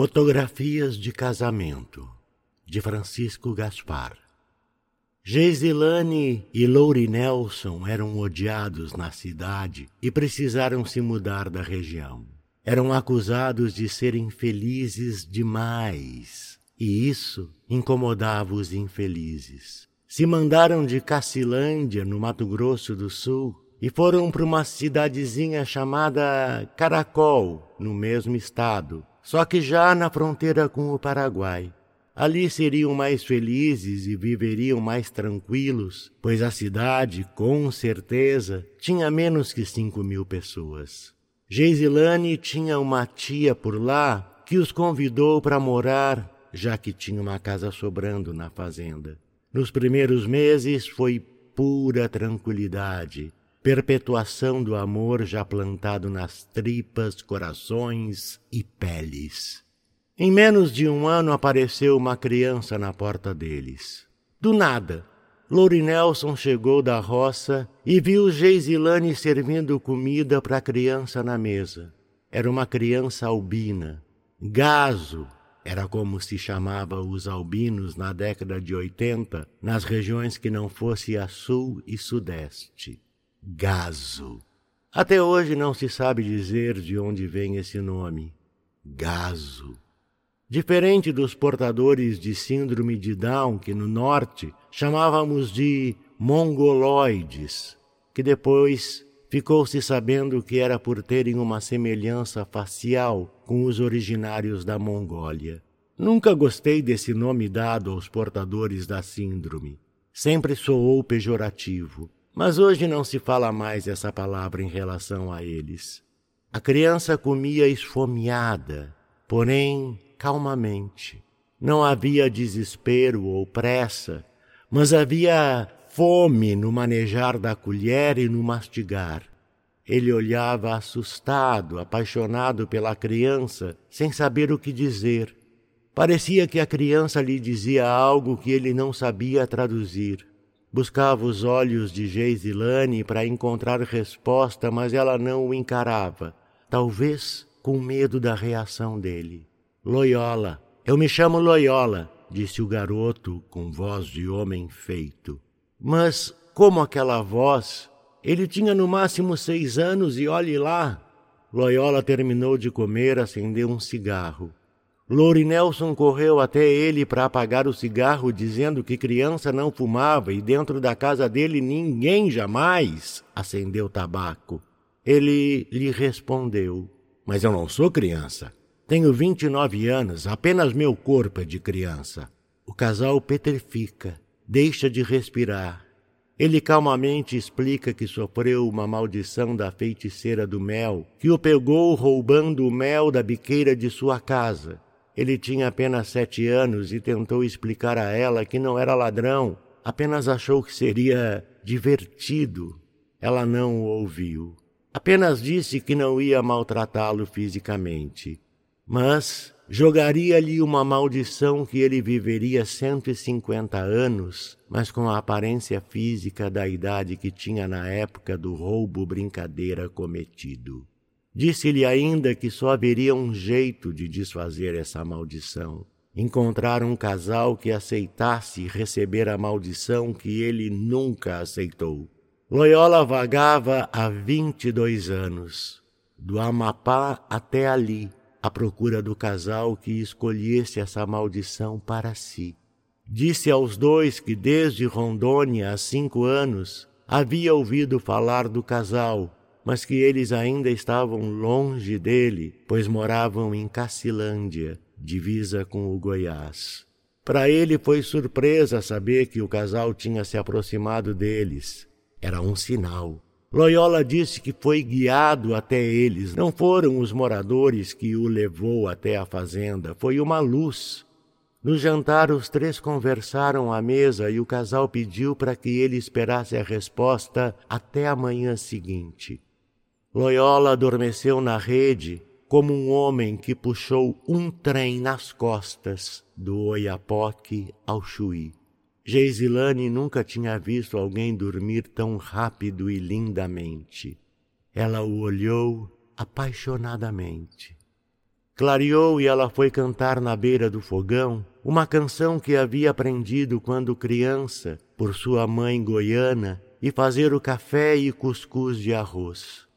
Fotografias de casamento de Francisco Gaspar. Geisilane e Louri Nelson eram odiados na cidade e precisaram se mudar da região. Eram acusados de serem felizes demais, e isso incomodava os infelizes. Se mandaram de Cacilândia, no Mato Grosso do Sul, e foram para uma cidadezinha chamada Caracol, no mesmo estado, só que já na fronteira com o Paraguai. Ali seriam mais felizes e viveriam mais tranquilos, pois a cidade, com certeza, tinha menos que cinco mil pessoas. Geisilane tinha uma tia por lá que os convidou para morar, já que tinha uma casa sobrando na fazenda. Nos primeiros meses foi pura tranquilidade, perpetuação do amor já plantado nas tripas, corações e peles. Em menos de um ano apareceu uma criança na porta deles. Do nada, Lori Nelson chegou da roça e viu Geisilane servindo comida para a criança na mesa. Era uma criança albina. Gaso era como se chamava os albinos na década de 80 nas regiões que não fosse a sul e sudeste gaso. Até hoje não se sabe dizer de onde vem esse nome, gaso. Diferente dos portadores de síndrome de Down, que no norte chamávamos de mongoloides, que depois ficou-se sabendo que era por terem uma semelhança facial com os originários da Mongólia. Nunca gostei desse nome dado aos portadores da síndrome. Sempre soou pejorativo. Mas hoje não se fala mais essa palavra em relação a eles. A criança comia esfomeada, porém calmamente. Não havia desespero ou pressa, mas havia fome no manejar da colher e no mastigar. Ele olhava assustado, apaixonado pela criança, sem saber o que dizer. Parecia que a criança lhe dizia algo que ele não sabia traduzir. Buscava os olhos de Geisilane para encontrar resposta, mas ela não o encarava, talvez com medo da reação dele. Loyola, eu me chamo Loyola, disse o garoto com voz de homem feito. Mas, como aquela voz, ele tinha no máximo seis anos e olhe lá. Loyola terminou de comer, acendeu um cigarro. Lori Nelson correu até ele para apagar o cigarro, dizendo que criança não fumava e dentro da casa dele ninguém jamais acendeu tabaco. Ele lhe respondeu: Mas eu não sou criança. Tenho 29 anos, apenas meu corpo é de criança. O casal petrifica, deixa de respirar. Ele calmamente explica que sofreu uma maldição da feiticeira do mel, que o pegou roubando o mel da biqueira de sua casa ele tinha apenas sete anos e tentou explicar a ela que não era ladrão, apenas achou que seria divertido. Ela não o ouviu. Apenas disse que não ia maltratá-lo fisicamente, mas jogaria-lhe uma maldição que ele viveria 150 anos, mas com a aparência física da idade que tinha na época do roubo brincadeira cometido. Disse-lhe ainda que só haveria um jeito de desfazer essa maldição. Encontrar um casal que aceitasse receber a maldição que ele nunca aceitou. Loyola vagava há vinte e dois anos, do Amapá até ali, à procura do casal que escolhesse essa maldição para si. Disse aos dois que desde Rondônia há cinco anos havia ouvido falar do casal mas que eles ainda estavam longe dele, pois moravam em Cacilândia, divisa com o Goiás. Para ele foi surpresa saber que o casal tinha se aproximado deles. Era um sinal. Loyola disse que foi guiado até eles. Não foram os moradores que o levou até a fazenda, foi uma luz. No jantar, os três conversaram à mesa e o casal pediu para que ele esperasse a resposta até a manhã seguinte. Loyola adormeceu na rede como um homem que puxou um trem nas costas do Oiapoque ao Chuí. Geisilane nunca tinha visto alguém dormir tão rápido e lindamente. Ela o olhou apaixonadamente. Clareou e ela foi cantar na beira do fogão uma canção que havia aprendido quando criança por sua mãe goiana e fazer o café e cuscuz de arroz.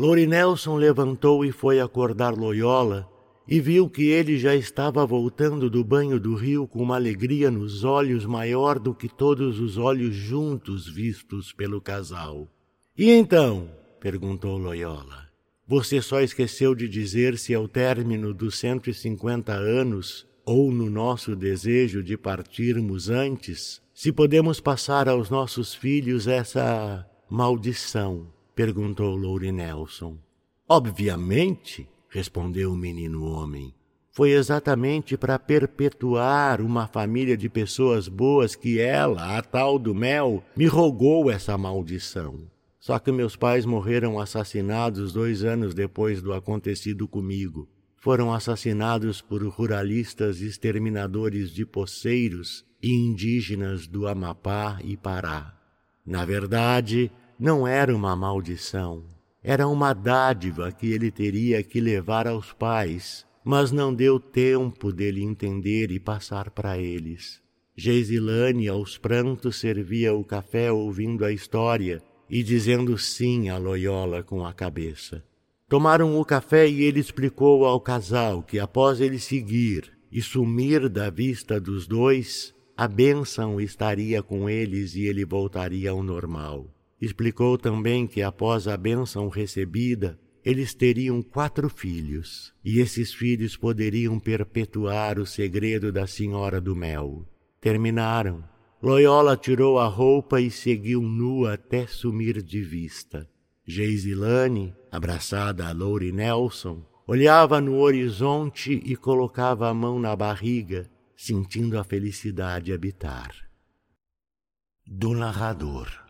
Lori Nelson levantou e foi acordar Loyola e viu que ele já estava voltando do banho do rio com uma alegria nos olhos maior do que todos os olhos juntos vistos pelo casal. E então? perguntou Loyola. Você só esqueceu de dizer se ao término dos 150 anos, ou no nosso desejo de partirmos antes, se podemos passar aos nossos filhos essa maldição? Perguntou Loure Nelson. Obviamente, respondeu o menino homem. Foi exatamente para perpetuar uma família de pessoas boas que ela, a tal do Mel, me rogou essa maldição. Só que meus pais morreram assassinados dois anos depois do acontecido comigo. Foram assassinados por ruralistas exterminadores de poceiros e indígenas do Amapá e Pará. Na verdade, não era uma maldição, era uma dádiva que ele teria que levar aos pais, mas não deu tempo dele entender e passar para eles. Geisilane, aos prantos, servia o café ouvindo a história e dizendo sim a Loyola com a cabeça. Tomaram o café e ele explicou ao casal que após ele seguir e sumir da vista dos dois, a bênção estaria com eles e ele voltaria ao normal. Explicou também que após a bênção recebida, eles teriam quatro filhos, e esses filhos poderiam perpetuar o segredo da Senhora do Mel. Terminaram Loyola tirou a roupa e seguiu nua até sumir de vista. Geisilane, abraçada a Lori Nelson, olhava no horizonte e colocava a mão na barriga, sentindo a felicidade habitar. Do narrador.